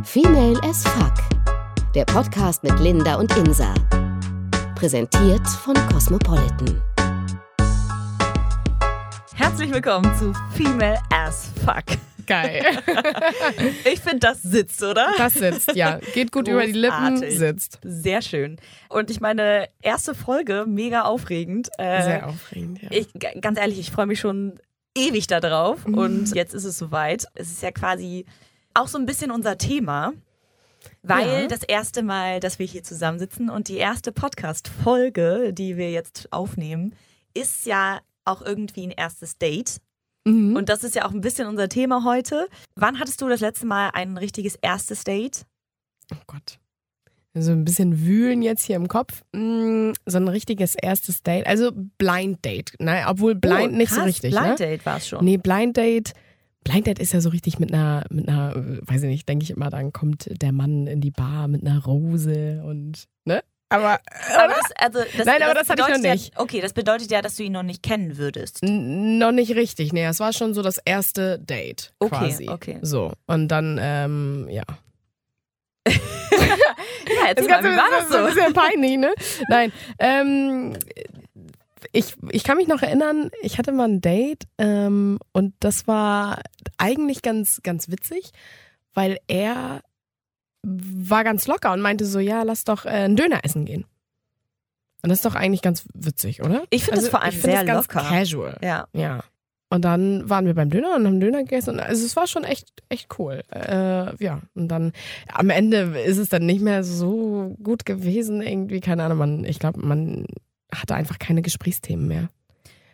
Female as Fuck. Der Podcast mit Linda und Insa. Präsentiert von Cosmopolitan. Herzlich willkommen zu Female as Fuck. Geil. Ich finde, das sitzt, oder? Das sitzt, ja. Geht gut über die Lippen, Großartig. sitzt. Sehr schön. Und ich meine, erste Folge, mega aufregend. Äh, Sehr aufregend, ja. Ich, ganz ehrlich, ich freue mich schon ewig da drauf. Mhm. Und jetzt ist es soweit. Es ist ja quasi auch so ein bisschen unser Thema. Weil Ja. das erste Mal, dass wir hier zusammensitzen und die erste Podcast-Folge, die wir jetzt aufnehmen, ist ja auch irgendwie ein erstes Date. Mhm. Und das ist ja auch ein bisschen unser Thema heute. Wann hattest du das letzte Mal ein richtiges erstes Date? oh Gott. So ein bisschen wühlen jetzt hier im Kopf. Mm, So ein richtiges erstes Date. Also Blind Date. Ne? Obwohl Blind Oh, nicht so richtig. Blind ne? Date war es schon. Nee, Blind Date. Blind Date ist ja so richtig mit einer, mit einer, äh, weiß ich nicht, denke ich immer, dann kommt der Mann in die Bar mit einer Rose und, ne? Aber, Aber das, also, das, Nein, aber das hatte ich noch nicht. Ja, okay, das bedeutet ja, dass du ihn noch nicht kennen würdest. N- Noch nicht richtig, nee, es war schon so das erste Date Okay, quasi. okay. So, und dann, ähm, ja. Ja, erzähl Das mal, wie war ist das ein so? bisschen peinlich, ne? Nein, ähm, ich, ich kann mich noch erinnern, ich hatte mal ein Date ähm, und das war eigentlich ganz, ganz witzig, weil er war ganz locker und meinte so, ja, lass doch äh, einen Döner essen gehen. Und das ist doch eigentlich ganz witzig, oder? Ich finde das vor allem sehr ganz locker. casual. Ja. Ja. Und dann waren wir beim Döner und haben Döner gegessen. Und Also es war schon echt, echt cool. Äh, ja. Und dann am Ende ist es dann nicht mehr so gut gewesen. Irgendwie, keine Ahnung, man, ich glaube, man hatte einfach keine Gesprächsthemen mehr.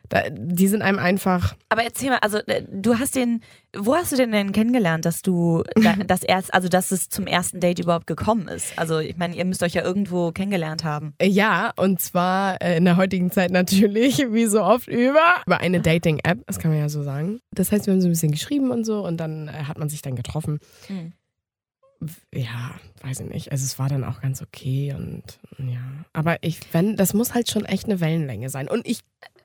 Da, die sind einem einfach. Aber erzähl mal, also äh, du hast den, wo hast du den denn kennengelernt, dass du da, das erst, also dass es zum ersten Date überhaupt gekommen ist? Also ich meine, ihr müsst euch ja irgendwo kennengelernt haben. Äh, Ja, und zwar äh, in der heutigen Zeit natürlich, wie so oft, über, über eine Dating-App, das kann man ja so sagen. Das heißt, wir haben so ein bisschen geschrieben und so und dann hat man sich dann getroffen. Mhm. Ja, weiß ich nicht. Also es war dann auch ganz okay und ja. Aber ich, wenn, das muss halt schon echt eine Wellenlänge sein. Und ich,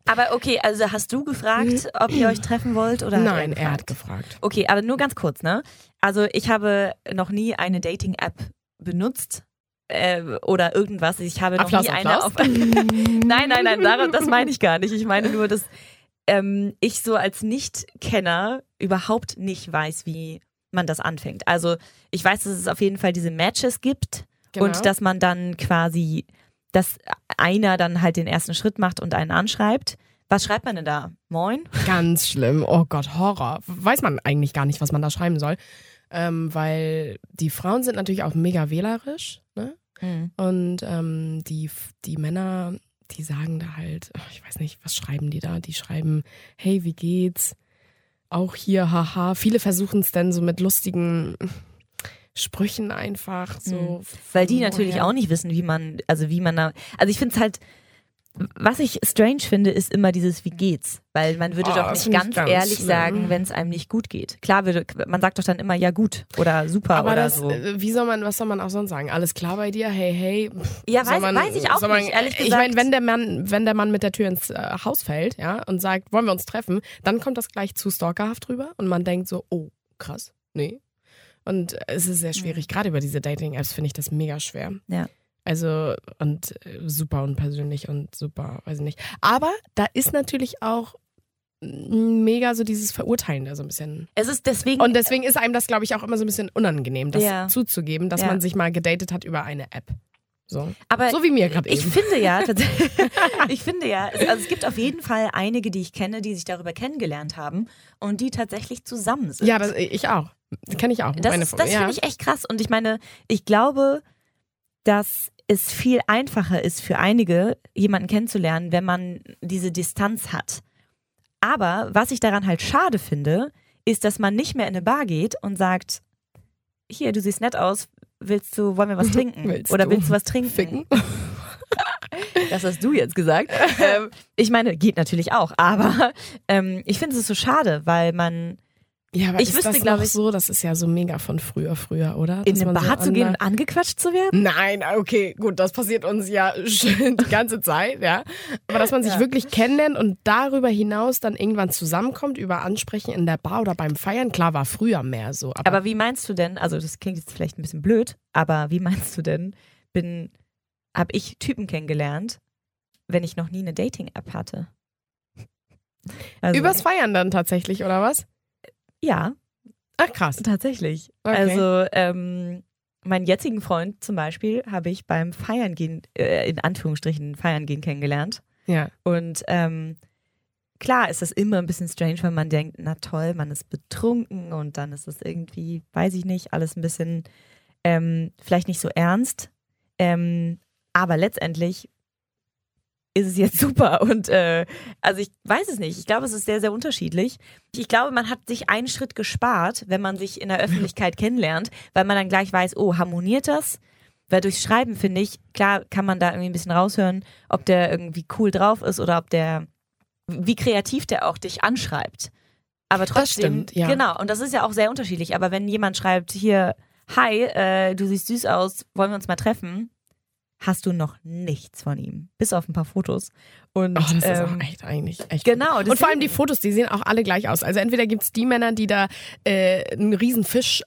Aber okay, also hast du gefragt, ob ihr euch treffen wollt oder? nein, er er hat gefragt? Okay, aber nur ganz kurz, ne? Also ich habe noch nie eine Dating-App benutzt äh, oder irgendwas. Ich habe noch Applaus, nie eine Applaus. auf. nein, nein, nein, daran- das meine ich gar nicht. Ich meine nur, dass ähm, ich so als Nicht-Kenner überhaupt nicht weiß, wie man das anfängt. Also ich weiß, dass es auf jeden Fall diese Matches gibt Genau. und dass man dann quasi, dass einer dann halt den ersten Schritt macht und einen anschreibt. Was schreibt man denn da? Moin? Ganz schlimm. Oh Gott, Horror. Weiß man eigentlich gar nicht, was man da schreiben soll. Ähm, weil die Frauen sind natürlich auch mega wählerisch, ne? Und ähm, die, die Männer, die sagen da halt, ich weiß nicht, was schreiben die da? Die schreiben, hey, wie geht's? Auch hier, haha. Viele versuchen es dann so mit lustigen Sprüchen einfach so. Weil die natürlich auch nicht wissen, wie man, also wie man da, also ich finde es halt, was ich strange finde, ist immer dieses, wie geht's? Weil man würde Oh, doch nicht ganz, ganz ehrlich schlimm. sagen, wenn es einem nicht gut geht. Klar, würde, man sagt doch dann immer, ja gut oder super Aber oder das, so. äh, wie soll man, was soll man auch sonst sagen? Alles klar bei dir? Hey, hey. Ja, weiß, man- weiß ich auch man- nicht, ehrlich gesagt. Ich meine, wenn der Mann, wenn der Mann mit der Tür ins äh, Haus fällt, ja, und sagt, wollen wir uns treffen, dann kommt das gleich zu stalkerhaft rüber und man denkt so, oh, krass, nee. Und äh, es ist sehr schwierig, gerade über diese Dating-Apps finde ich das mega schwer. Ja. Also, und äh, super unpersönlich und super, weiß ich nicht. Aber da ist natürlich auch mega so dieses Verurteilen da so ein bisschen. es ist deswegen, Und deswegen ist einem das, glaube ich, auch immer so ein bisschen unangenehm, das Ja. zuzugeben, dass Ja. man sich mal gedatet hat über eine App. So, aber so wie mir gerade ich eben. finde ja, ich finde ja, es- also es gibt auf jeden Fall einige, die ich kenne, die sich darüber kennengelernt haben und die tatsächlich zusammen sind. Ja, das, ich auch. Kenne ich auch. Das, das ja. finde ich echt krass. Und ich meine, ich glaube, dass es viel einfacher ist für einige, jemanden kennenzulernen, wenn man diese Distanz hat. Aber was ich daran halt schade finde, ist, dass man nicht mehr in eine Bar geht und sagt, hier, du siehst nett aus, willst du, wollen wir was trinken? Willst Oder du willst du was trinken? Ficken. Das hast du jetzt gesagt. ähm, ich meine, geht natürlich auch, aber ähm, ich finde es so schade, weil man Ja, aber Ich ist wüsste, das glaub noch ich- so, das ist ja so mega von früher, früher, oder? In Dass eine man Bar so zu gehen und angequatscht zu werden? Nein, okay, gut, das passiert uns ja schon die ganze Zeit, ja. Aber dass man sich Ja. wirklich kennenlernt und darüber hinaus dann irgendwann zusammenkommt über Ansprechen in der Bar oder beim Feiern, klar war früher mehr so. Aber, Aber wie meinst du denn, also das klingt jetzt vielleicht ein bisschen blöd, aber wie meinst du denn, bin, habe ich Typen kennengelernt, wenn ich noch nie eine Dating-App hatte? Also, übers Feiern dann tatsächlich, oder was? Ja, Ach krass. tatsächlich. Okay. Also ähm, meinen jetzigen Freund zum Beispiel habe ich beim Feiern gehen, äh, in Anführungsstrichen Feiern gehen kennengelernt. Ja. Und ähm, klar ist das immer ein bisschen strange, wenn man denkt, na toll, man ist betrunken und dann ist es irgendwie, weiß ich nicht, alles ein bisschen ähm, vielleicht nicht so ernst. Ähm, aber letztendlich ist es jetzt super und äh, also ich weiß es nicht. Ich glaube, es ist sehr, sehr unterschiedlich. Ich glaube, man hat sich einen Schritt gespart, wenn man sich in der Öffentlichkeit kennenlernt, weil man dann gleich weiß, oh, harmoniert das? Weil durchs Schreiben, finde ich, klar kann man da irgendwie ein bisschen raushören, ob der irgendwie cool drauf ist oder ob der, wie kreativ der auch dich anschreibt. Aber trotzdem, stimmt, ja. genau, und das ist ja auch sehr unterschiedlich. Aber wenn jemand schreibt, hier, hi, äh, du siehst süß aus, wollen wir uns mal treffen, hast du noch nichts von ihm. Bis auf ein paar Fotos. Und Oh, das ist ähm, auch echt eigentlich echt genau, Und vor allem die Fotos, die sehen auch alle gleich aus. Also entweder gibt es die Männer, die da äh, einen riesen Fisch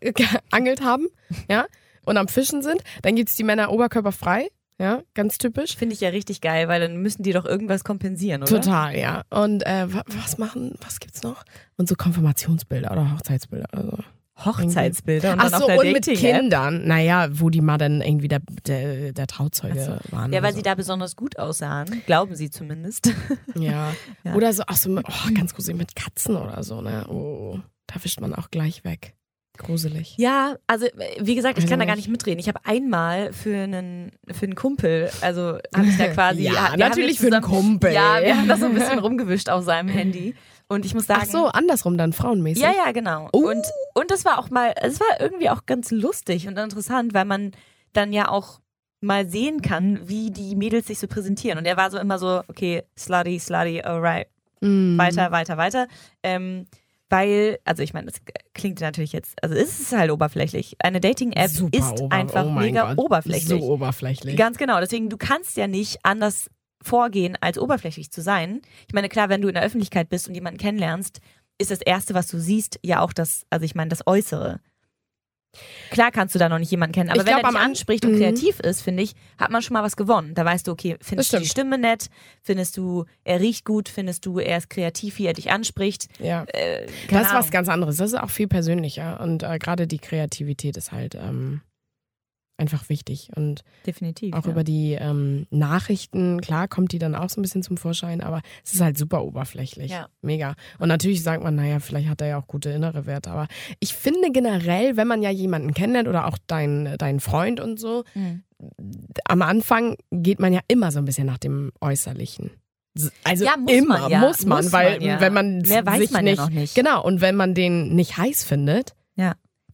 äh, geangelt haben, ja, und am Fischen sind. Dann gibt es die Männer oberkörperfrei, ja, ganz typisch. Finde ich ja richtig geil, weil dann müssen die doch irgendwas kompensieren, oder? Total, ja. Und äh, wa- was machen, was gibt's noch? Und so Konfirmationsbilder oder Hochzeitsbilder. Also. Hochzeitsbilder und Ach dann so, auf und der mit Dating-App. Kindern. Naja, wo die mal dann irgendwie der, der, der Trauzeuge waren. Ja, weil so. sie da besonders gut aussahen. Glauben sie zumindest. Ja. Ja. Oder so, ach so, mit- oh, ganz gruselig mit Katzen oder so, ne? Oh, da wischt man auch gleich weg. Gruselig. Ja, also wie gesagt, ich kann da gar ich- nicht mitreden. Ich habe einmal für einen für einen Kumpel, also habe ich da quasi Ja, natürlich jetzt für einen zusammen- Kumpel. Ja, wir haben das so ein bisschen rumgewischt auf seinem Handy und ich muss sagen, Ach so, andersrum dann, frauenmäßig. ja, ja, genau. Oh. Und und das war auch mal, es war irgendwie auch ganz lustig und interessant, weil man dann ja auch mal sehen kann, wie die Mädels sich so präsentieren. Und er war so immer so, okay, slutty, slutty, alright, Mm. weiter, weiter, weiter. Ähm, weil, also ich meine, das klingt natürlich jetzt, also es ist halt oberflächlich. Eine Dating-App ist einfach oh mega Gott. oberflächlich. So oberflächlich. Ganz genau. Deswegen, du kannst ja nicht anders vorgehen, als oberflächlich zu sein. Ich meine, klar, wenn du in der Öffentlichkeit bist und jemanden kennenlernst, ist das Erste, was du siehst, ja auch das, also ich meine, das Äußere. Klar kannst du da noch nicht jemanden kennen, aber Ich wenn glaub, er dich anspricht und Mhm. kreativ ist, finde ich, hat man schon mal was gewonnen. Da weißt du, okay, findest du die. Stimme nett, findest du, er riecht gut, findest du, er ist kreativ, wie er dich anspricht. Ja. Äh, Das ist was Ahnung. ganz anderes. Das ist auch viel persönlicher. Und äh, gerade die Kreativität ist halt ähm, einfach wichtig. Und Definitiv. auch ja. über die ähm, Nachrichten, klar, kommt die dann auch so ein bisschen zum Vorschein, aber es ist halt super oberflächlich. Ja. Mega. Und natürlich sagt man, naja, vielleicht hat er ja auch gute innere Werte. Aber ich finde generell, wenn man ja jemanden kennenlernt oder auch deinen dein Freund und so, Mhm. am Anfang geht man ja immer so ein bisschen nach dem Äußerlichen. Also Ja, muss immer man ja. muss man, Muss weil man ja. wenn man Mehr weiß sich man ja nicht, noch nicht. genau und wenn man den nicht heiß findet,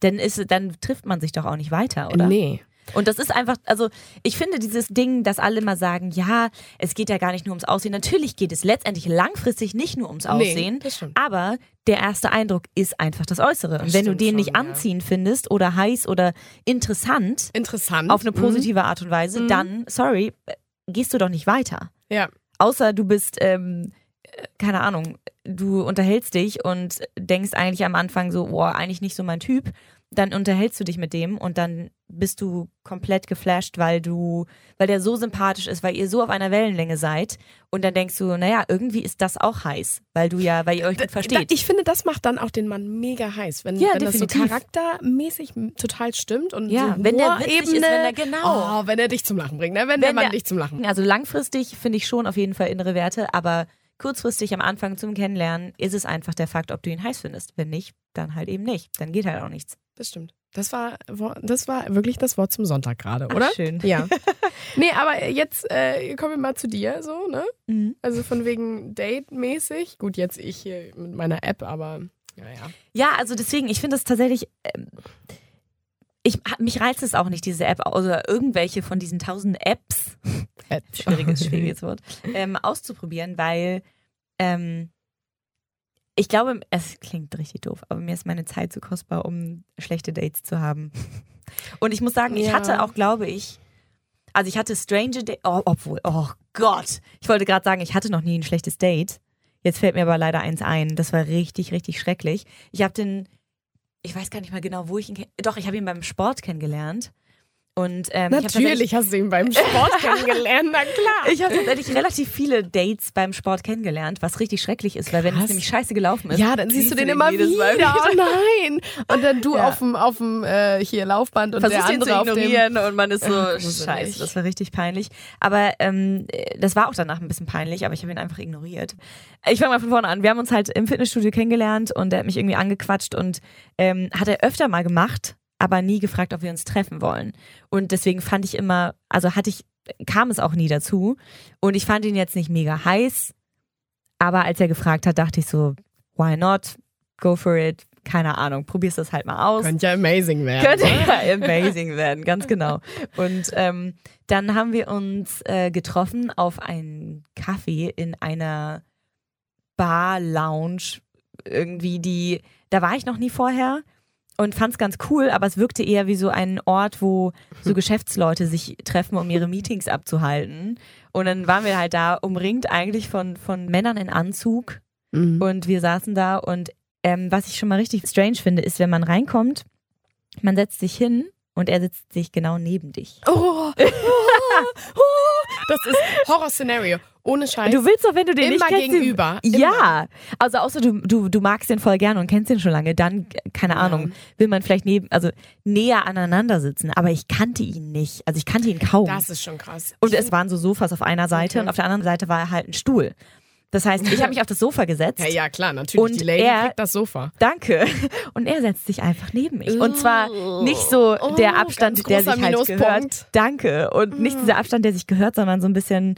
Dann, ist, dann trifft man sich doch auch nicht weiter, oder? nee, Und das ist einfach, also ich finde dieses Ding, dass alle immer sagen, ja, es geht ja gar nicht nur ums Aussehen. Natürlich geht es letztendlich langfristig nicht nur ums Aussehen. nee. Aber der erste Eindruck ist einfach das Äußere. Und Das wenn du den schon, nicht ja. anziehend findest oder heiß oder interessant Interessant. auf eine Mhm. positive Art und Weise, Mhm. dann, sorry, gehst du doch nicht weiter. Ja. Außer du bist, ähm, äh, keine Ahnung, du unterhältst dich und denkst eigentlich am Anfang so, boah, eigentlich nicht so mein Typ. Dann unterhältst du dich mit dem und dann bist du komplett geflasht, weil du, weil der so sympathisch ist, weil ihr so auf einer Wellenlänge seid. Und dann denkst du, naja, irgendwie ist das auch heiß, weil du ja, weil ihr euch gut versteht. Ich finde, das macht dann auch den Mann mega heiß, wenn, Ja, wenn das so charaktermäßig total stimmt und Ja, so wenn der witzig ist, wenn er- genau. oh, wenn er dich zum Lachen bringt, ne? wenn, Wenn der Mann der- dich zum Lachen Also langfristig finde ich schon auf jeden Fall innere Werte, aber kurzfristig am Anfang zum Kennenlernen ist es einfach der Fakt, ob du ihn heiß findest. Wenn nicht, dann halt eben nicht. Dann geht halt auch nichts. Das stimmt. Das war, das war wirklich das Wort zum Sonntag gerade, Ach, oder? schön. Ja. nee, aber jetzt äh, kommen wir mal zu dir, so, ne? Mhm. Also von wegen Date-mäßig. Gut, jetzt ich hier mit meiner App, aber naja. Ja, also deswegen, ich finde es tatsächlich. Ähm, ich, mich reizt es auch nicht, diese App oder irgendwelche von diesen tausend Apps, App. schwieriges, schwieriges Wort, ähm, auszuprobieren, weil ähm, Ich glaube, es klingt richtig doof, aber mir ist meine Zeit zu kostbar, um schlechte Dates zu haben. Und ich muss sagen, ich Ja. hatte auch, glaube ich, also ich hatte strange Dates, oh, obwohl, oh Gott, ich wollte gerade sagen, ich hatte noch nie ein schlechtes Date. Jetzt fällt mir aber leider eins ein. Das war richtig, richtig schrecklich. Ich habe den, ich weiß gar nicht mal genau, wo ich ihn, doch, ich habe ihn beim Sport kennengelernt. Und ähm, Natürlich hast du ihn beim Sport kennengelernt, na klar. ich habe tatsächlich relativ viele Dates beim Sport kennengelernt, was richtig schrecklich ist, weil wenn es Krass. nämlich scheiße gelaufen ist, Ja, dann siehst du den immer jedes wieder. Mal Oh nein. Und dann du Ja. auf dem auf dem äh, hier Laufband und versuchst der ihn zu andere dem ignorieren und man ist so, Ach, scheiße, das war richtig peinlich. Aber ähm, das war auch danach ein bisschen peinlich, aber ich habe ihn einfach ignoriert. Ich fange mal von vorne an. Wir haben uns halt im Fitnessstudio kennengelernt und er hat mich irgendwie angequatscht und ähm, hat er öfter mal gemacht, aber nie gefragt, ob wir uns treffen wollen. Und deswegen fand ich immer, also hatte ich, kam es auch nie dazu. Und ich fand ihn jetzt nicht mega heiß, aber als er gefragt hat, dachte ich so, why not? Go for it. Keine Ahnung, probierst das halt mal aus. Könnte ja amazing werden. Könnte ja amazing werden, ganz genau. Und ähm, dann haben wir uns äh, getroffen auf einen Kaffee in einer Bar-Lounge. Irgendwie die, da war ich noch nie vorher und fand es ganz cool, aber es wirkte eher wie so ein Ort, wo so Geschäftsleute sich treffen, um ihre Meetings abzuhalten. Und dann waren wir halt da umringt eigentlich von, von Männern in Anzug Mhm. und wir saßen da und ähm, was ich schon mal richtig strange finde, ist, wenn man reinkommt, man setzt sich hin und er sitzt sich genau neben dich. Oh, oh, oh, das ist Horror-Szenario. Ohne Scheiß. Du willst doch, wenn du den Immer nicht kennst, gegenüber. Den, ja, also außer du, du, du magst den voll gerne und kennst den schon lange, dann, keine Ja. Ahnung, will man vielleicht neben, also näher aneinander sitzen, aber ich kannte ihn nicht. Also ich kannte ihn kaum. Das ist schon krass. Und es waren so Sofas auf einer Seite Okay. und auf der anderen Seite war halt ein Stuhl. Das heißt, ich habe mich auf das Sofa gesetzt. ja, ja, klar, natürlich. Und die Lady er- kriegt das Sofa. Danke. Und er setzt sich einfach neben mich. Und zwar nicht so Oh, der Abstand, ganz der sich halt gehört. Danke. Und nicht dieser Abstand, der sich gehört, sondern so ein bisschen,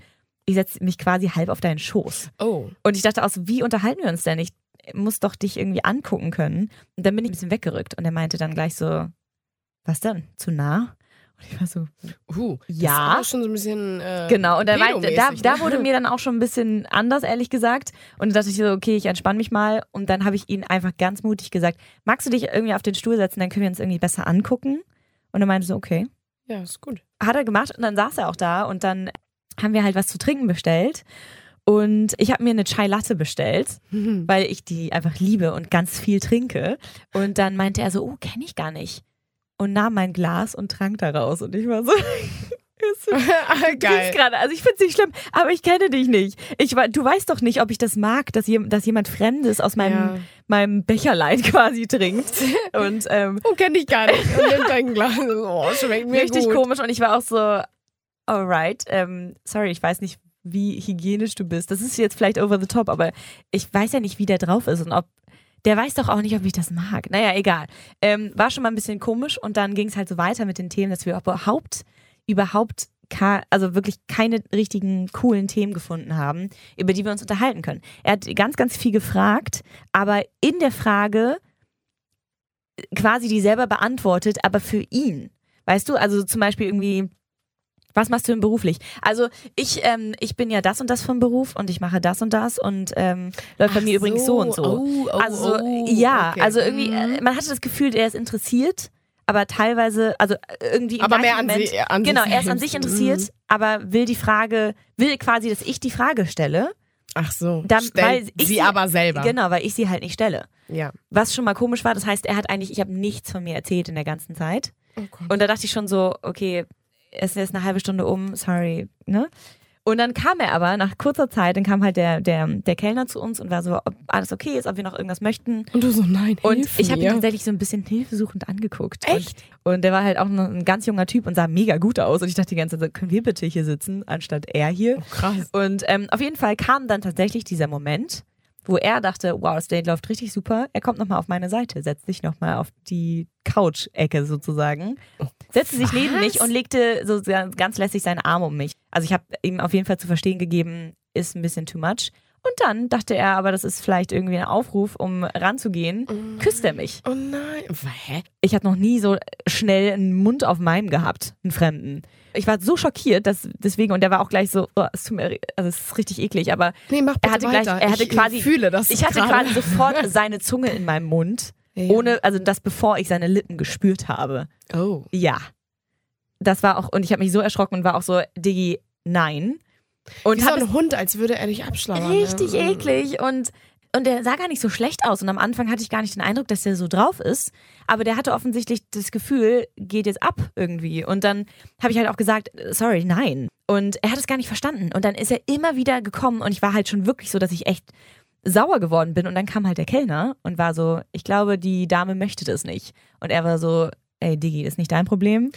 ich setze mich quasi halb auf deinen Schoß. Oh. Und ich dachte auch so, wie unterhalten wir uns denn? Ich muss doch dich irgendwie angucken können. Und dann bin ich ein bisschen weggerückt. Und er meinte dann gleich so, was denn? Zu nah? Und ich war so, Uh, das Ja. ist aber schon so ein bisschen. Äh, Genau, und dann meinte, da, pedomäßig, da ne? wurde mir dann auch schon ein bisschen anders, ehrlich gesagt. Und dann dachte ich so, okay, ich entspanne mich mal. Und dann habe ich ihn einfach ganz mutig gesagt, magst du dich irgendwie auf den Stuhl setzen, dann können wir uns irgendwie besser angucken. Und er meinte so, okay. Ja, ist gut. Hat er gemacht und dann saß er auch da und dann haben wir halt was zu trinken bestellt. Und ich habe mir eine Chai Latte bestellt, weil ich die einfach liebe und ganz viel trinke. Und dann meinte er so, oh, kenne ich gar nicht. Und nahm mein Glas und trank daraus. Und ich war so, Du Geil. gerade. Also ich finde es nicht schlimm, aber ich kenne dich nicht. Ich, du weißt doch nicht, ob ich das mag, dass, jem- dass jemand Fremdes aus meinem, Ja. meinem Becherlein quasi trinkt. Und ähm, Oh, kenn ich gar nicht. Und nimmt ein Glas. Oh, schmeckt mir richtig gut. komisch. Und ich war auch so, alright, ähm, sorry, ich weiß nicht, wie hygienisch du bist. Das ist jetzt vielleicht over the top, aber ich weiß ja nicht, wie der drauf ist und ob. Der weiß doch auch nicht, ob ich das mag. Naja, egal. Ähm, war schon mal ein bisschen komisch und dann ging es halt so weiter mit den Themen, dass wir überhaupt, überhaupt, also wirklich keine richtigen coolen Themen gefunden haben, über die wir uns unterhalten können. Er hat ganz, ganz viel gefragt, aber in der Frage quasi die selber beantwortet, aber für ihn. Weißt du, also zum Beispiel irgendwie, was machst du denn beruflich? Also ich, ähm, ich bin ja das und das vom Beruf und ich mache das und das und ähm, läuft bei mir übrigens so und so. Oh, oh, also oh, ja, okay. also irgendwie, Mhm. äh, man hatte das Gefühl, er ist interessiert, aber teilweise, also äh, irgendwie im Aber mehr an, Moment, sie, an Genau, sich er ist an sich interessiert, Mhm. aber will die Frage, will quasi, dass ich die Frage stelle. Ach so. Dann- weil ich sie sie- aber selber. Genau, weil ich sie halt nicht stelle. Ja. Was schon mal komisch war, das heißt, er hat eigentlich, ich habe nichts von mir erzählt in der ganzen Zeit. Oh. Und da dachte ich schon so, okay, es ist eine halbe Stunde um, sorry, ne? Und dann kam er aber nach kurzer Zeit, dann kam halt der, der, der Kellner zu uns und war so, ob alles okay ist, ob wir noch irgendwas möchten. Und du so, nein, Und hilf ich habe ihn tatsächlich so ein bisschen hilfesuchend angeguckt. Echt? Und, und der war halt auch noch ein ganz junger Typ und sah mega gut aus. Und ich dachte die ganze Zeit, können wir bitte hier sitzen, anstatt er hier? Oh, krass. Und ähm, auf jeden Fall kam dann tatsächlich dieser Moment, wo er dachte, wow, das Date läuft richtig super. Er kommt nochmal auf meine Seite, setzt sich nochmal auf die Couch-Ecke sozusagen, setzte sich neben mich und legte so ganz lässig seinen Arm um mich. Also ich habe ihm auf jeden Fall zu verstehen gegeben, ist ein bisschen too much. Und dann dachte er, aber das ist vielleicht irgendwie ein Aufruf, um ranzugehen, Oh küsst er mich. Oh nein. Hä? Ich hatte noch nie so schnell einen Mund auf meinem gehabt, einen Fremden. Ich war so schockiert, dass deswegen, und der war auch gleich so, oh, es tut mir, also es ist richtig eklig, aber Nee, Er hatte gleich- weiter. er hatte ich quasi- fühle das ich hatte gerade. quasi sofort seine Zunge in meinem Mund, Ja. ohne, also das bevor ich seine Lippen gespürt habe. Oh. Ja. Das war auch, und ich habe mich so erschrocken und war auch so, Diggi, nein. Und Wie so ein Hund, als würde er dich abschlagen. richtig ne? eklig und und der sah gar nicht so schlecht aus und am Anfang hatte ich gar nicht den Eindruck, dass der so drauf ist, aber der hatte offensichtlich das Gefühl, geht jetzt ab irgendwie und dann habe ich halt auch gesagt, sorry, nein. Und er hat es gar nicht verstanden und dann ist er immer wieder gekommen und ich war halt schon wirklich so, dass ich echt sauer geworden bin und dann kam halt der Kellner und war so, ich glaube, die Dame möchte das nicht und er war so, ey Diggi, ist nicht dein Problem.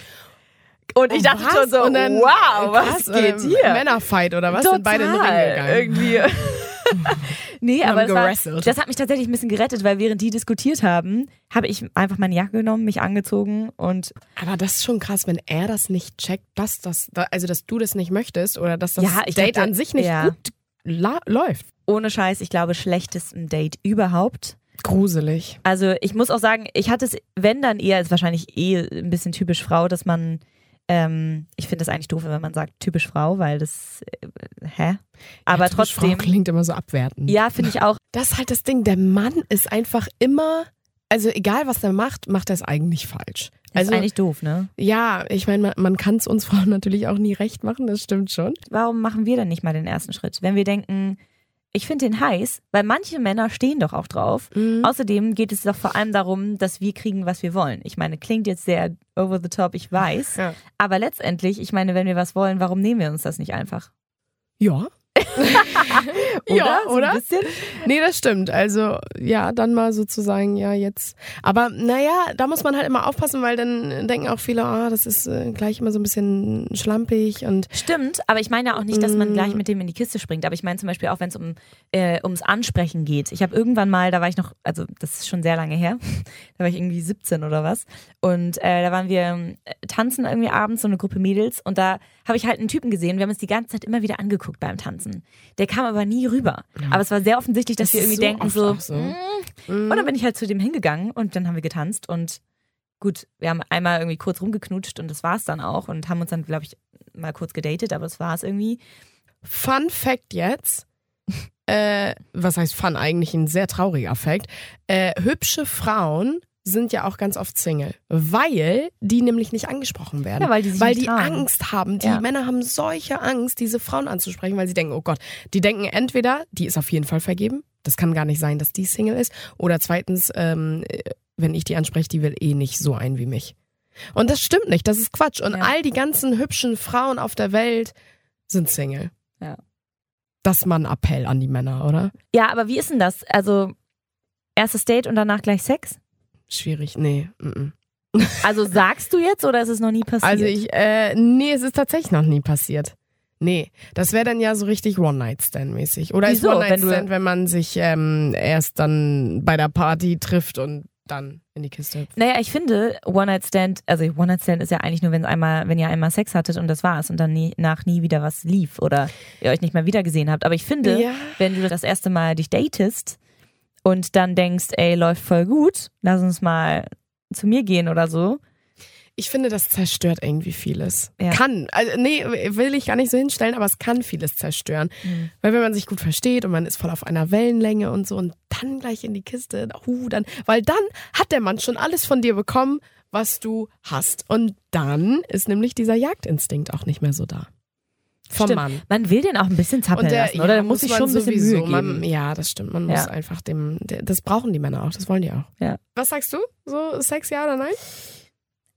Und ich Oh, dachte was? schon so, Und dann, wow, was krass, geht ähm, hier? Männerfight oder was? Sind beide in den Ring gegangen. Irgendwie. nee, Haben aber es war, das hat mich tatsächlich ein bisschen gerettet, weil während die diskutiert haben, habe ich einfach meine Jacke genommen, mich angezogen und Aber das ist schon krass, wenn er das nicht checkt, dass das, also dass du das nicht möchtest oder dass das Ja, Date hatte- an sich nicht ja. gut läuft. ohne Scheiß, ich glaube, schlechtesten Date überhaupt. Gruselig. Also ich muss auch sagen, ich hatte es, wenn dann eher, ist wahrscheinlich eh ein bisschen typisch Frau, dass man, ähm, ich finde das eigentlich doof, wenn man sagt typisch Frau, weil das, äh, hä? Aber Ja, trotzdem, Frau klingt immer so abwertend. ja, finde ich auch. Das ist halt das Ding. Der Mann ist einfach immer, also egal was er macht, macht er es eigentlich falsch. Also, ist eigentlich doof, ne? ja, ich meine, man, man kann es uns Frauen natürlich auch nie recht machen, das stimmt schon. warum machen wir denn nicht mal den ersten Schritt? Wenn wir denken, ich finde den heiß, weil manche Männer stehen doch auch drauf. Mhm. Außerdem geht es doch vor allem darum, dass wir kriegen, was wir wollen. Ich meine, klingt jetzt sehr over the top, ich weiß. Ja. Aber letztendlich, ich meine, wenn wir was wollen, warum nehmen wir uns das nicht einfach? Ja. Oder? Ja, So oder? Nee, das stimmt. Also, ja, dann mal sozusagen, ja, jetzt. Aber naja, da muss man halt immer aufpassen, weil dann denken auch viele, ah, das ist äh, gleich immer so ein bisschen schlampig und Stimmt, aber ich meine ja auch nicht, dass man Mm. gleich mit dem in die Kiste springt. Aber ich meine zum Beispiel auch, wenn es um, äh, ums Ansprechen geht. Ich habe irgendwann mal, da war ich noch, also das ist schon sehr lange her, da war ich irgendwie 17 oder was. Und äh, da waren wir äh, tanzen irgendwie abends, so eine Gruppe Mädels. Und da habe ich halt einen Typen gesehen. Wir haben uns die ganze Zeit immer wieder angeguckt beim Tanzen. Der kam aber nie rüber. Aber es war sehr offensichtlich, dass Das wir irgendwie so denken so, so. Mm, und dann bin ich halt zu dem hingegangen und dann haben wir getanzt und gut, wir haben einmal irgendwie kurz rumgeknutscht und das war es dann auch und haben uns dann, glaube ich, mal kurz gedatet, aber das war es irgendwie. Fun Fact jetzt. äh, was heißt Fun? Eigentlich ein sehr trauriger Fact. Äh, hübsche Frauen sind ja auch ganz oft Single, weil die nämlich nicht angesprochen werden. Ja, weil die sich weil die. Angst haben. Die Ja. Männer haben solche Angst, diese Frauen anzusprechen, weil sie denken, oh Gott, die denken entweder, die ist auf jeden Fall vergeben, das kann gar nicht sein, dass die Single ist, oder zweitens, ähm, äh, wenn ich die anspreche, die will eh nicht so ein wie mich. Und das stimmt nicht, das ist Quatsch. Und Ja. all die ganzen hübschen Frauen auf der Welt sind Single. Ja. Das ist mal ein Appell an die Männer, oder? Ja, aber wie ist denn das? Also, erstes Date und danach gleich Sex? Schwierig, nee. mm, mm. Also sagst du jetzt oder ist es noch nie passiert? Also ich, äh, nee, es ist tatsächlich noch nie passiert. Nee, das wäre dann ja so richtig One-Night-Stand-mäßig. Oder Wieso? ist Wenn One-Night-Stand, du- wenn, man sich ähm, erst dann bei der Party trifft und dann in die Kiste hüpft? Naja, ich finde, One-Night-Stand, also One-Night-Stand ist ja eigentlich nur, wenn einmal, wenn ihr einmal Sex hattet und das war's und dann nie, nach nie wieder was lief oder ihr euch nicht mehr wiedergesehen habt. Aber ich finde, Ja. wenn du das erste Mal dich datest und dann denkst, ey, läuft voll gut, lass uns mal zu mir gehen oder so. Ich finde, das zerstört irgendwie vieles. Ja. Kann, also nee, will ich gar nicht so hinstellen, aber es kann vieles zerstören. Mhm. Weil wenn man sich gut versteht und man ist voll auf einer Wellenlänge und so und dann gleich in die Kiste, huh, dann, weil dann hat der Mann schon alles von dir bekommen, was du hast. Und dann ist nämlich dieser Jagdinstinkt auch nicht mehr so da. Vom Stimmt. Mann. Man will den auch ein bisschen zappeln lassen, oder? ja, Der muss sich man schon ein bisschen sowieso, Mühe geben. Man, ja, das stimmt. Man Ja. muss einfach dem, der- das brauchen die Männer auch, das wollen die auch. Ja. Was sagst du? So Sex, ja oder nein?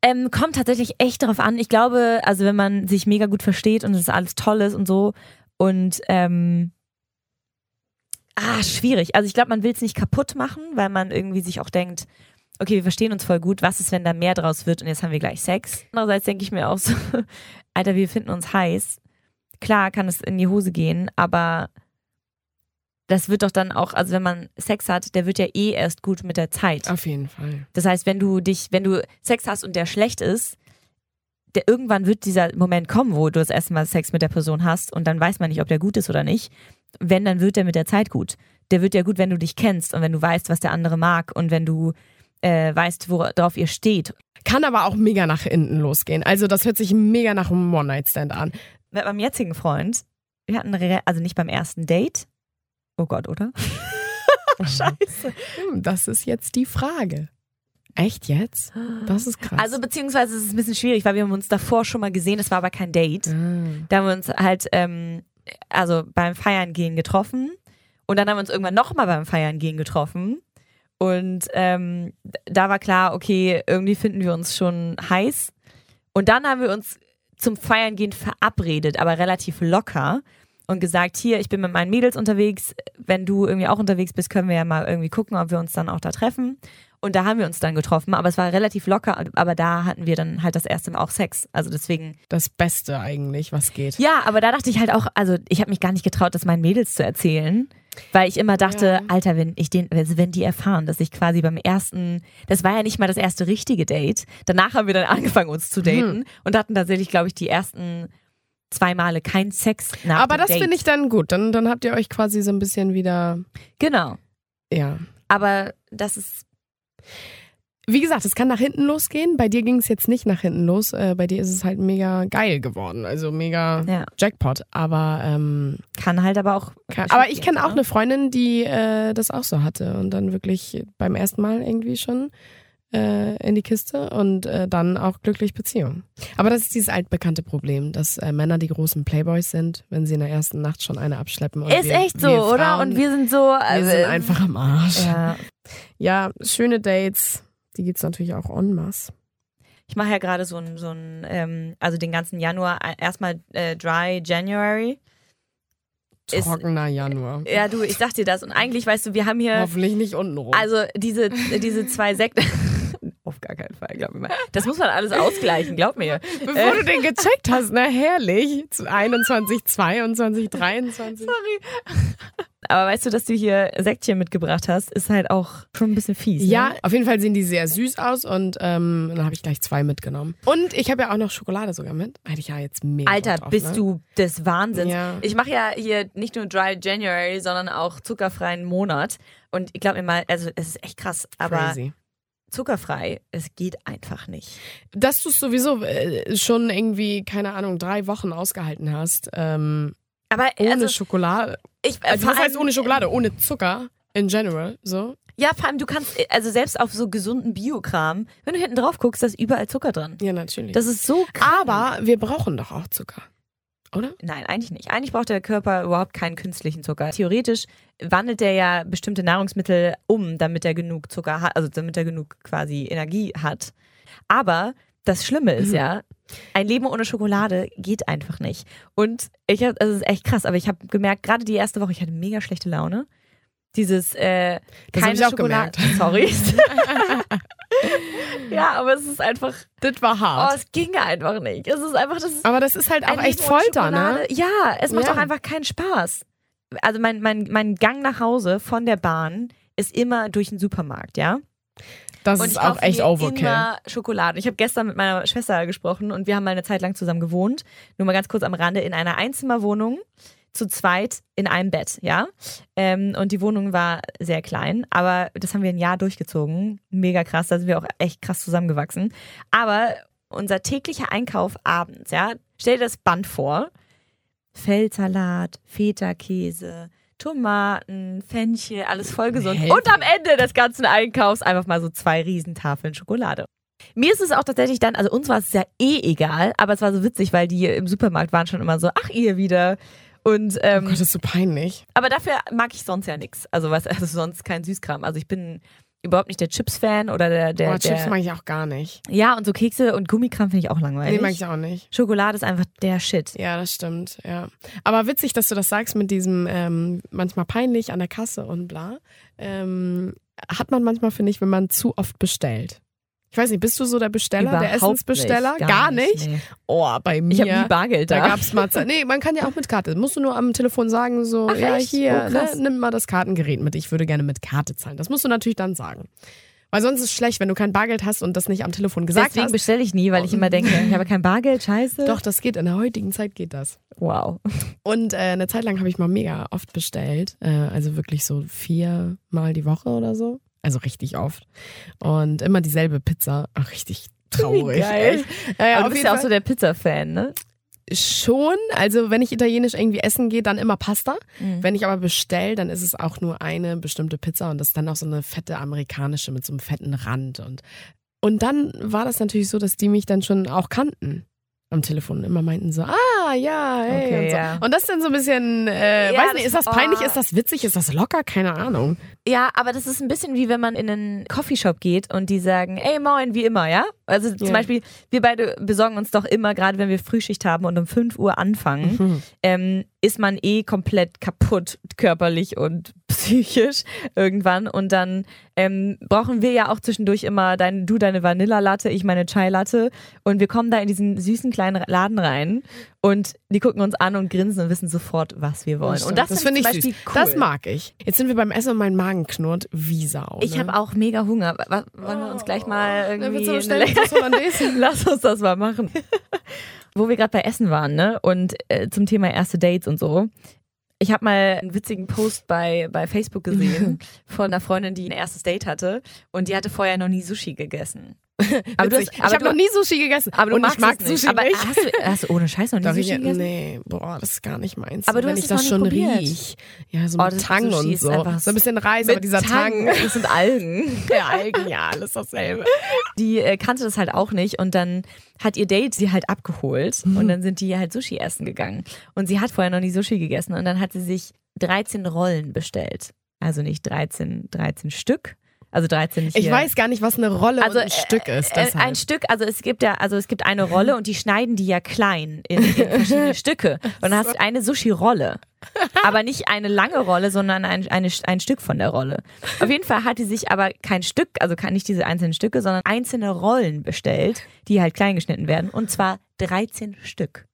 Ähm, kommt tatsächlich echt darauf an. Ich glaube, also wenn man sich mega gut versteht und es alles toll ist und so und ähm, ah, schwierig. Also ich glaube, man will es nicht kaputt machen, weil man irgendwie sich auch denkt, okay, wir verstehen uns voll gut, was ist, wenn da mehr draus wird und jetzt haben wir gleich Sex. Andererseits denke ich mir auch so, Alter, wir finden uns heiß. Klar kann es in die Hose gehen, aber das wird doch dann auch, also wenn man Sex hat, der wird ja eh erst gut mit der Zeit. Auf jeden Fall. Das heißt, wenn du dich, wenn du Sex hast und der schlecht ist, der, irgendwann wird dieser Moment kommen, wo du das erste Mal Sex mit der Person hast und dann weiß man nicht, ob der gut ist oder nicht. Wenn, dann wird der mit der Zeit gut. Der wird ja gut, wenn du dich kennst und wenn du weißt, was der andere mag und wenn du äh, weißt, worauf ihr steht. Kann aber auch mega nach hinten losgehen. Also das hört sich mega nach einem One-Night-Stand an. Mit meinem jetzigen Freund, wir hatten, also nicht beim ersten Date. Oh Gott, oder? Scheiße. Hm, das ist jetzt die Frage. Echt jetzt? Das ist krass. Also beziehungsweise es ist ein bisschen schwierig, weil wir haben uns davor schon mal gesehen, das war aber kein Date. Ah. Da haben wir uns halt ähm, also beim Feiern gehen getroffen und dann haben wir uns irgendwann nochmal beim Feiern gehen getroffen und ähm, da war klar, okay, irgendwie finden wir uns schon heiß und dann haben wir uns zum Feiern gehen verabredet, aber relativ locker und gesagt, hier, ich bin mit meinen Mädels unterwegs, wenn du irgendwie auch unterwegs bist, können wir ja mal irgendwie gucken, ob wir uns dann auch da treffen. Und da haben wir uns dann getroffen, aber es war relativ locker, aber da hatten wir dann halt das erste Mal auch Sex. Also deswegen. Das Beste eigentlich, was geht. Ja, aber da dachte ich halt auch, also ich habe mich gar nicht getraut, das meinen Mädels zu erzählen. Weil ich immer dachte, ja. Alter, wenn ich den, also wenn die erfahren, dass ich quasi beim ersten, das war ja nicht mal das erste richtige Date. Danach haben wir dann angefangen, uns zu daten hm. und hatten tatsächlich, glaube ich, die ersten zwei Male kein Sex nach Aber das finde ich dann gut. Dann, dann habt ihr euch quasi so ein bisschen wieder. Genau. Ja. Aber das ist wie gesagt, es kann nach hinten losgehen. Bei dir ging es jetzt nicht nach hinten los. Äh, bei dir ist es halt mega geil geworden. Also mega ja. Jackpot. Aber ähm, kann halt aber auch. Kann, aber ich kenne auch ne? eine Freundin, die äh, das auch so hatte und dann wirklich beim ersten Mal irgendwie schon äh, in die Kiste und äh, dann auch glücklich Beziehung. Aber das ist dieses altbekannte Problem, dass äh, Männer die großen Playboys sind, wenn sie in der ersten Nacht schon eine abschleppen. ist wir, echt so, Frauen, oder? Und wir sind so. wir sind einfach am Arsch. Ja. ja, schöne Dates die gibt es natürlich auch en masse. Ich mache ja gerade so ein, so ein ähm, also den ganzen Januar äh, erstmal äh, Dry January. Trockener Januar. Ja, du, ich sag dir das. Und eigentlich, weißt du, wir haben hier. Hoffentlich nicht unten rum. Also diese, diese zwei Sekte. Auf gar keinen Fall, glaub mir. Das muss man alles ausgleichen, glaub mir. Bevor äh. du den gecheckt hast, na herrlich. 21, 22, 23. Sorry. Aber weißt du, dass du hier Säckchen mitgebracht hast, ist halt auch schon ein bisschen fies. Ja, ne? auf jeden Fall sehen die sehr süß aus und ähm, dann habe ich gleich zwei mitgenommen. Und ich habe ja auch noch Schokolade sogar mit. Hätte ich ja jetzt mega. Alter, drauf, bist ne? du des Wahnsinns. Ja. Ich mache ja hier nicht nur Dry January, sondern auch zuckerfreien Monat. Und ich glaube mir mal, also es ist echt krass, aber. Crazy zuckerfrei. Es geht einfach nicht. Dass du es sowieso äh, schon irgendwie, keine Ahnung, drei Wochen ausgehalten hast. Ähm, aber ohne also, Schokolade. Ich, also was heißt ohne Schokolade? Ohne Zucker in general, so. Ja, vor allem, du kannst, also selbst auf so gesunden Biokram, wenn du hinten drauf guckst, da ist überall Zucker dran. Ja, natürlich. Das ist so krass. Aber wir brauchen doch auch Zucker. Oder? Nein, eigentlich nicht. Eigentlich braucht der Körper überhaupt keinen künstlichen Zucker. Theoretisch wandelt er ja bestimmte Nahrungsmittel um, damit er genug Zucker hat, also damit er genug quasi Energie hat. Aber das Schlimme ist mhm. ja, ein Leben ohne Schokolade geht einfach nicht. Und ich habe, also es ist echt krass, aber ich habe gemerkt, gerade die erste Woche, ich hatte mega schlechte Laune. Dieses, äh, das keine Schokolade. Gemerkt. Sorry. ja, aber es ist einfach. Das war hart. Oh, es ging einfach nicht. Es ist einfach das. Aber das ist halt auch echt Folter, ne? Ja, es macht ja. auch einfach keinen Spaß. Also mein, mein, mein Gang nach Hause von der Bahn ist immer durch den Supermarkt, ja? Das und ist auch echt Overkill. Immer Schokolade. Ich habe gestern mit meiner Schwester gesprochen und wir haben mal eine Zeit lang zusammen gewohnt. Nur mal ganz kurz am Rande in einer Einzimmerwohnung zu zweit in einem Bett, ja. Ähm, und die Wohnung war sehr klein, aber das haben wir ein Jahr durchgezogen. Mega krass, da sind wir auch echt krass zusammengewachsen. Aber unser täglicher Einkauf abends, ja, stell dir das Band vor. Feldsalat, Feta-Käse, Tomaten, Fenchel, alles voll gesund. Und am Ende des ganzen Einkaufs einfach mal so zwei Riesentafeln Schokolade. Mir ist es auch tatsächlich dann, also uns war es ja eh egal, aber es war so witzig, weil die im Supermarkt waren schon immer so, ach ihr wieder. Und, ähm, oh Gott, das ist so peinlich. Aber dafür mag ich sonst ja nichts. Also was, also sonst kein Süßkram. Also ich bin überhaupt nicht der Chips-Fan oder der, der. Oh, Chips mag ich auch gar nicht. Ja, und so Kekse und Gummikram finde ich auch langweilig. Nee, mag ich auch nicht. Schokolade ist einfach der Shit. Ja, das stimmt, ja. Aber witzig, dass du das sagst mit diesem ähm, manchmal peinlich an der Kasse und bla. Ähm, hat man manchmal, finde ich, wenn man zu oft bestellt. Ich weiß nicht, bist du so der Besteller, Überhaupt der Essensbesteller? Nicht, gar, gar, nicht. Nee. Oh, bei mir. Ich habe nie Bargeld da. Da gab's mal. Nee, man kann ja auch mit Karte. Musst du nur am Telefon sagen, so, Ach, ja, echt? hier, oh, ne, nimm mal das Kartengerät mit. Ich würde gerne mit Karte zahlen. Das musst du natürlich dann sagen. Weil sonst ist es schlecht, wenn du kein Bargeld hast und das nicht am Telefon gesagt Deswegen hast. bestelle ich nie, weil ich immer denke, ich habe kein Bargeld, scheiße. Doch, das geht. In der heutigen Zeit geht das. Wow. Und äh, eine Zeit lang habe ich mal mega oft bestellt. Äh, also wirklich so viermal die Woche oder so. Also richtig oft. Und immer dieselbe Pizza. Ach, richtig traurig. geil. Äh, Aber du bist ja auch so der Pizza-Fan, ne? schon. Also wenn ich italienisch irgendwie essen gehe, dann immer Pasta. Mhm. Wenn ich aber bestelle, dann ist es auch nur eine bestimmte Pizza und das ist dann auch so eine fette amerikanische mit so einem fetten Rand. Und, und dann war das natürlich so, dass die mich dann schon auch kannten am Telefon. Immer meinten so, ah, ja, hey. Okay, und, so. ja. und das ist dann so ein bisschen, äh, Ja, weiß nicht, ist das peinlich, oh. ist das witzig, ist das locker? Keine Ahnung. Ja, aber das ist ein bisschen wie wenn man in einen Coffeeshop geht und die sagen, ey moin, wie immer, ja? Also zum Ja. Beispiel, wir beide besorgen uns doch immer, gerade wenn wir Frühschicht haben und um 5 Uhr anfangen, Mhm. ähm, ist man eh komplett kaputt, körperlich und psychisch irgendwann. Und dann ähm, brauchen wir ja auch zwischendurch immer dein, du deine Vanilla-Latte, ich meine Chai-Latte. Und wir kommen da in diesen süßen kleinen Laden rein und die gucken uns an und grinsen und wissen sofort, was wir wollen. und das, finde zum ich süß. cool. Das mag ich. Jetzt sind wir beim Essen und mein Magen knurrt wie Sau. Ich ne? habe auch mega Hunger. Wa- Wollen wir uns gleich mal Dann irgendwie. wird's was Hollandaise. Lass uns das mal machen. Wo wir gerade bei Essen waren, ne? Und äh, zum Thema erste Dates und so. Ich habe mal einen witzigen Post bei, bei Facebook gesehen von einer Freundin, die ein erstes Date hatte und die hatte vorher noch nie Sushi gegessen. Aber du hast, ich habe noch nie Sushi gegessen. aber du und magst ich mag. Sushi aber nicht. Hast, du, hast du ohne Scheiß noch nie Sushi ich, gegessen? nee, boah, das ist gar nicht meins. Aber du wenn hast ich das schon probiert. riech. Ja, so Oh, mit das Tang und ist so. einfach So ein bisschen Reis, Mit aber dieser Tang. Das sind Algen. Ja, Algen, ja, alles dasselbe. die äh, kannte das halt auch nicht und dann hat ihr Date sie halt abgeholt und dann sind die halt Sushi essen gegangen und sie hat vorher noch nie Sushi gegessen und dann hat sie sich 13 Rollen bestellt. Also nicht 13, 13 Stück, also 13 nicht Ich hier. weiß gar nicht, was eine Rolle Also, ein Stück ist. Äh, Deshalb. ein Stück, also es gibt ja, also es gibt eine Rolle und die schneiden die ja klein in, in verschiedene Stücke. Und dann hast du eine Sushi-Rolle. Aber nicht eine lange Rolle, sondern ein, eine, ein Stück von der Rolle. Auf jeden Fall hat die sich aber kein Stück, also nicht diese einzelnen Stücke, sondern einzelne Rollen bestellt, die halt klein geschnitten werden. Und zwar 13 Stück.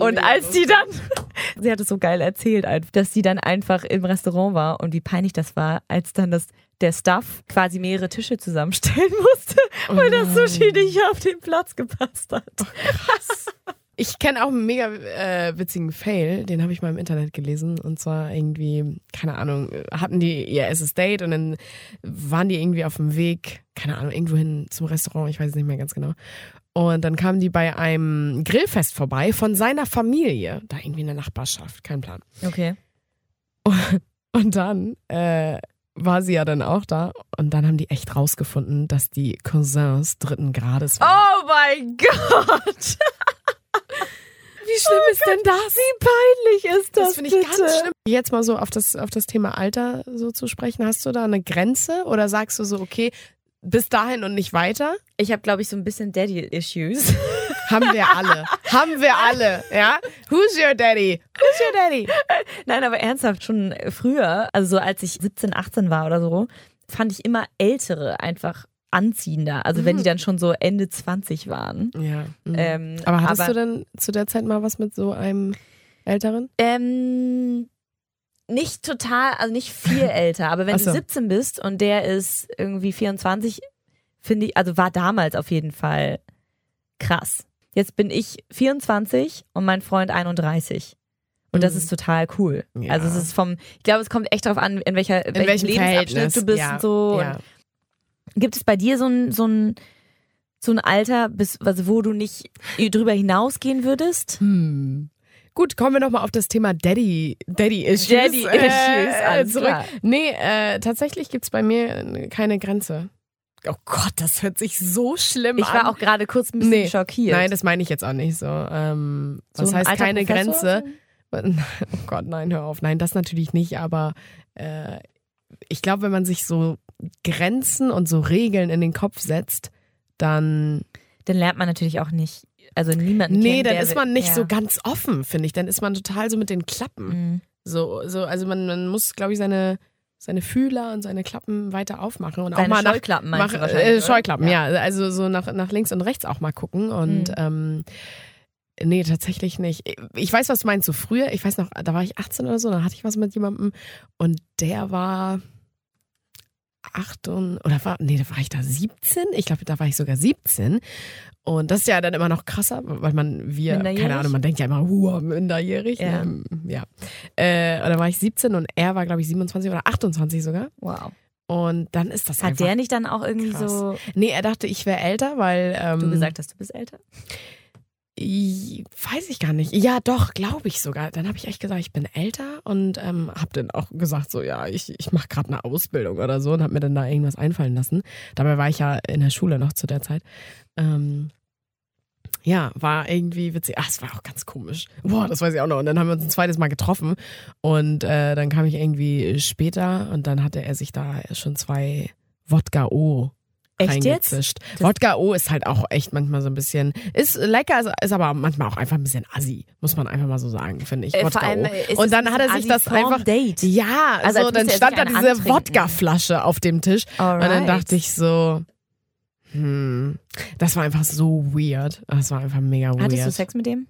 Und als die dann, sie hat es so geil erzählt, dass sie dann einfach im Restaurant war und wie peinlich das war, als dann das, der Staff quasi mehrere Tische zusammenstellen musste, weil das Sushi nicht auf den Platz gepasst hat. Ich kenne auch einen mega äh, witzigen Fail, den habe ich mal im Internet gelesen. Und zwar irgendwie, keine Ahnung, hatten die ihr erstes Date und dann waren die irgendwie auf dem Weg, keine Ahnung, irgendwo hin zum Restaurant, ich weiß es nicht mehr ganz genau. Und dann kamen die bei einem Grillfest vorbei von seiner Familie, da irgendwie in der Nachbarschaft, kein Plan. Okay. Und dann äh, war sie ja dann auch da und dann haben die echt rausgefunden, dass die Cousins dritten Grades waren. Oh mein Gott! wie schlimm ist denn das? Wie peinlich ist das, Das finde ich ganz schlimm. Jetzt mal so auf das, auf das Thema Alter so zu sprechen. Hast du da eine Grenze oder sagst du so, okay, bis dahin und nicht weiter? Ich habe, glaube ich, so ein bisschen Daddy-Issues. Haben wir alle. Haben wir alle, ja? Who's your daddy? Who's your daddy? Nein, aber ernsthaft, schon früher, also so als ich 17, 18 war oder so, fand ich immer Ältere einfach anziehender. Also wenn die dann schon so Ende 20 waren. Ja. mhm. Ähm, aber hattest aber- du denn zu der Zeit mal was mit so einem Älteren? Ähm, nicht total, also nicht viel älter, aber wenn so. du 17 bist und der ist irgendwie 24, finde ich, also war damals auf jeden Fall krass. Jetzt bin ich 24 und mein Freund 31. Und das Mhm. ist total cool. Ja. Also es ist vom, ich glaube, es kommt echt darauf an, in welcher In welchem welchem Lebensabschnitt Verhältnis? du bist ja. und so. Ja. Und gibt es bei dir so ein, so ein, so ein Alter, bis, also wo du nicht drüber hinausgehen würdest? Hm. Gut, kommen wir nochmal auf das Thema Daddy, Daddy Issues. Daddy Issues, alles zurück. klar. Nee, äh, tatsächlich gibt's bei mir keine Grenze. Oh Gott, das hört sich so schlimm Ich an. war auch gerade kurz ein bisschen Nee. schockiert. Nein, das meine ich jetzt auch nicht so. Ähm, So was ein heißt keine Professor? Grenze? Oh Gott, nein, hör auf. Nein, das natürlich nicht, aber äh, ich glaube, wenn man sich so Grenzen und so Regeln in den Kopf setzt, dann Dann lernt man natürlich auch nicht, also niemanden Nee, kennen, dann ist man nicht ja. so ganz offen, finde ich. Dann ist man total so mit den Klappen. Mhm. So, so, also man, man muss, glaube ich, seine, seine Fühler und seine Klappen weiter aufmachen und auch Seine mal nach, Scheuklappen meinst mach, du äh? Scheuklappen, ja. Also so nach, nach links und rechts auch mal gucken. Und Mhm. ähm, nee, tatsächlich nicht. Ich weiß, was du meinst, so früher, ich weiß noch, da war ich 18 oder so, dann hatte ich was mit jemandem und der war acht und, oder war, nee, da war ich da 17? Ich glaube, da war ich sogar 17. Und das ist ja dann immer noch krasser, weil man, wir, keine Ahnung, man denkt ja immer, huh, minderjährig. Ja. Ne? ja. Äh, und da war ich 17 und er war, glaube ich, 27 oder 28 sogar. Wow. Und dann ist das Hat der nicht dann auch irgendwie krass. so. Nee, er dachte, ich wäre älter, weil. Ähm, du gesagt hast, du bist älter? Weiß ich gar nicht. Ja, doch, glaube ich sogar. Dann habe ich echt gesagt, ich bin älter und ähm, habe dann auch gesagt, so ja, ich, ich mache gerade eine Ausbildung oder so und habe mir dann da irgendwas einfallen lassen. Dabei war ich ja in der Schule noch zu der Zeit. Ähm, ja, war irgendwie witzig. Ach, es war auch ganz komisch. Boah, das weiß ich auch noch. Und dann haben wir uns ein zweites Mal getroffen und äh, dann kam ich irgendwie später und dann hatte er sich da schon zwei Wodka O Echt jetzt? Wodka O ist halt auch echt manchmal so ein bisschen, ist lecker, ist aber manchmal auch einfach ein bisschen assi, muss man einfach mal so sagen, finde ich. Äh, Wodka O. Und dann hat er sich das einfach, Date. ja, also so, dann stand da diese Wodka-Flasche auf dem Tisch Alright. und dann dachte ich so, hm, das war einfach so weird. Das war einfach mega weird. Hattest du Sex mit dem?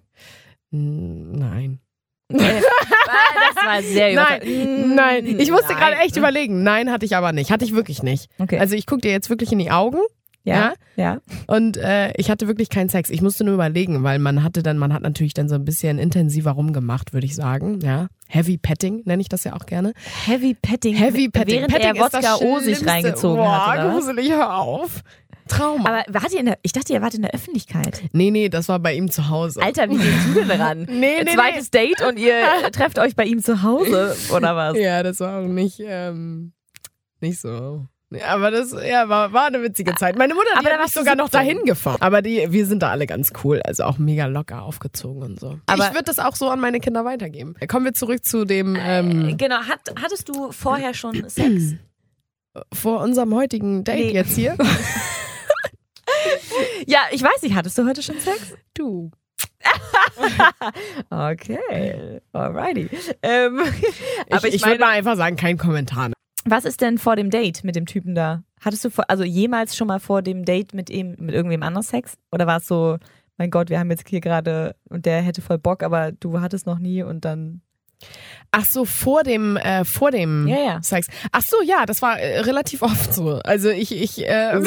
Nein. das war sehr Nein, nein. Ich musste gerade echt überlegen. Nein, hatte ich aber nicht. Hatte ich wirklich nicht. Okay. Also ich gucke dir jetzt wirklich in die Augen. Ja. Ja. Und äh, ich hatte wirklich keinen Sex. Ich musste nur überlegen, weil man hatte dann, man hat natürlich dann so ein bisschen intensiver rumgemacht, würde ich sagen. Ja. Heavy Petting nenne ich das ja auch gerne. Heavy Petting. Heavy Petting. Während Petting er Wodka O sich reingezogen Boah, hat. Oder? gruselig, hör auf. Trauma. Aber wart ihr in der, ich dachte, ihr wart in der Öffentlichkeit. Nee, nee, das war bei ihm zu Hause. Alter, wie gehst du denn ran? nee, nee, Zweites nee. Date und ihr trefft euch bei ihm zu Hause, oder was? Ja, das war auch nicht, ähm, nicht so. Ja, aber das ja, war, war eine witzige Zeit. Meine Mutter die hat mich sogar noch dahin gefahren. Aber die, wir sind da alle ganz cool. Also auch mega locker aufgezogen und so. Aber ich würde das auch so an meine Kinder weitergeben. Kommen wir zurück zu dem. Ähm, äh, genau, Hat, hattest du vorher schon Sex? Vor unserem heutigen Date nee. jetzt hier? ja, ich weiß nicht, hattest du heute schon Sex? Du. okay, alrighty. Ähm, aber ich, ich, ich würde mal einfach sagen, kein Kommentar. Was ist denn vor dem Date mit dem Typen da? Hattest du vor, also jemals schon mal vor dem Date mit ihm, mit irgendwem anders Sex? Oder war es so, mein Gott, wir haben jetzt hier gerade und der hätte voll Bock, aber du hattest noch nie und dann Ach so, vor dem, äh, vor dem ja, ja. Sex. Ach so, ja, das war äh, relativ oft so. Also ich, ich, äh,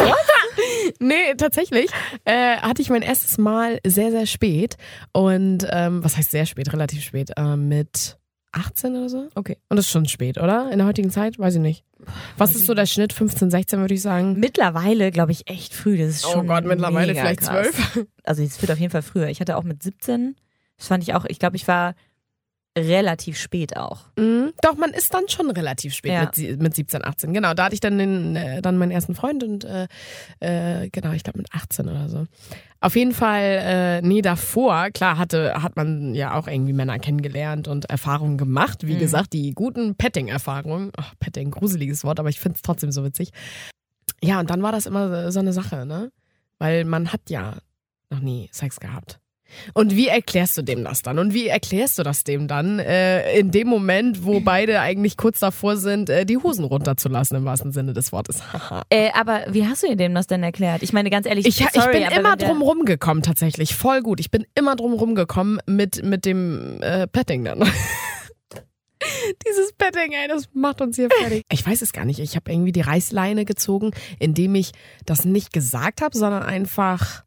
nee, tatsächlich äh, hatte ich mein erstes Mal sehr, sehr spät und ähm, was heißt sehr spät, relativ spät, äh, mit 18 oder so. Okay. Und das ist schon spät, oder? In der heutigen Zeit? Weiß ich nicht. Was Weiß ist so der Schnitt? 15, 16 würde ich sagen. Mittlerweile, glaube ich, echt früh. Das ist oh schon Gott, mittlerweile vielleicht krass. 12. Also es wird auf jeden Fall früher. Ich hatte auch mit 17, das fand ich auch, ich glaube, ich war relativ spät auch. Mhm. Doch, man ist dann schon relativ spät ja. mit, mit 17, 18. Genau, da hatte ich dann, den, äh, dann meinen ersten Freund und äh, äh, genau, ich glaube mit 18 oder so. Auf jeden Fall, äh, nee, davor, klar, hatte, hat man ja auch irgendwie Männer kennengelernt und Erfahrungen gemacht. Wie mhm. gesagt, die guten Petting-Erfahrungen. Petting, gruseliges Wort, aber ich finde es trotzdem so witzig. Ja, und dann war das immer so eine Sache, ne? Weil man hat ja noch nie Sex gehabt. Und wie erklärst du dem das dann? Und wie erklärst du das dem dann äh, in dem Moment, wo beide eigentlich kurz davor sind, äh, die Hosen runterzulassen, im wahrsten Sinne des Wortes? äh, aber wie hast du dem das denn erklärt? Ich meine, ganz ehrlich, ich, sorry, ich bin immer drum rumgekommen, tatsächlich. Voll gut. Ich bin immer drum rumgekommen mit, mit dem äh, Petting dann. Dieses Petting, ey, das macht uns hier fertig. Ich weiß es gar nicht. Ich habe irgendwie die Reißleine gezogen, indem ich das nicht gesagt habe, sondern einfach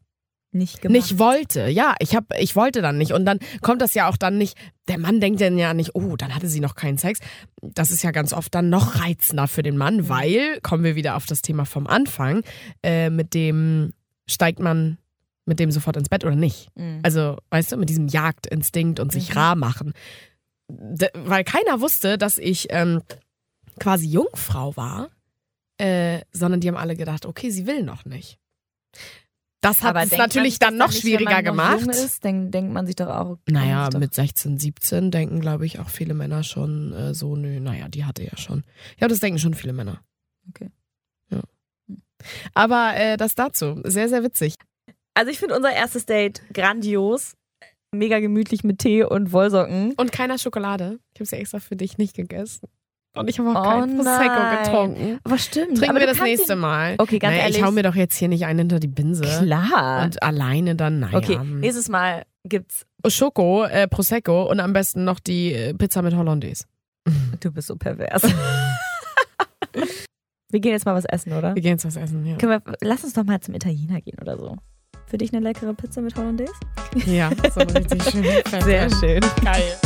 nicht gemacht. Nicht wollte. Ja, ich hab, ich wollte dann nicht. Und dann kommt das ja auch dann nicht, der Mann denkt dann ja nicht, oh, dann hatte sie noch keinen Sex. Das ist ja ganz oft dann noch reizender für den Mann, mhm. weil, kommen wir wieder auf das Thema vom Anfang, äh, mit dem steigt man mit dem sofort ins Bett oder nicht. Mhm. Also, weißt du, mit diesem Jagdinstinkt und sich mhm. rar machen. De, weil keiner wusste, dass ich ähm, quasi Jungfrau war, äh, sondern die haben alle gedacht, okay, sie will noch nicht. Das hat es natürlich dann noch nicht, schwieriger wenn man gemacht. Noch jung ist, dann denkt man sich doch auch. Naja, mit 16, 17 denken, glaube ich, auch viele Männer schon äh, so, nö, naja, die hatte ja schon. Ja, das denken schon viele Männer. Okay. Ja. Aber äh, das dazu. Sehr, sehr witzig. Also ich finde unser erstes Date grandios. Mega gemütlich mit Tee und Wollsocken. Und keiner Schokolade. Ich habe sie extra für dich nicht gegessen. Und ich habe auch oh kein Prosecco getrunken. Aber stimmt. Trinken aber wir das nächste Mal. Okay, ganz naja, ehrlich. Ich hau mir doch jetzt hier nicht einen hinter die Binse. Klar. Und alleine dann, naja. Okay, nächstes Mal gibt's Schoko, äh, Prosecco und am besten noch die äh, Pizza mit Hollandaise. Du bist so pervers. Wir gehen jetzt mal was essen, oder? Wir gehen jetzt was essen, ja. Können wir, lass uns doch mal zum Italiener gehen oder so. Für dich eine leckere Pizza mit Hollandaise? Ja, so richtig schön. Sehr schön. Geil.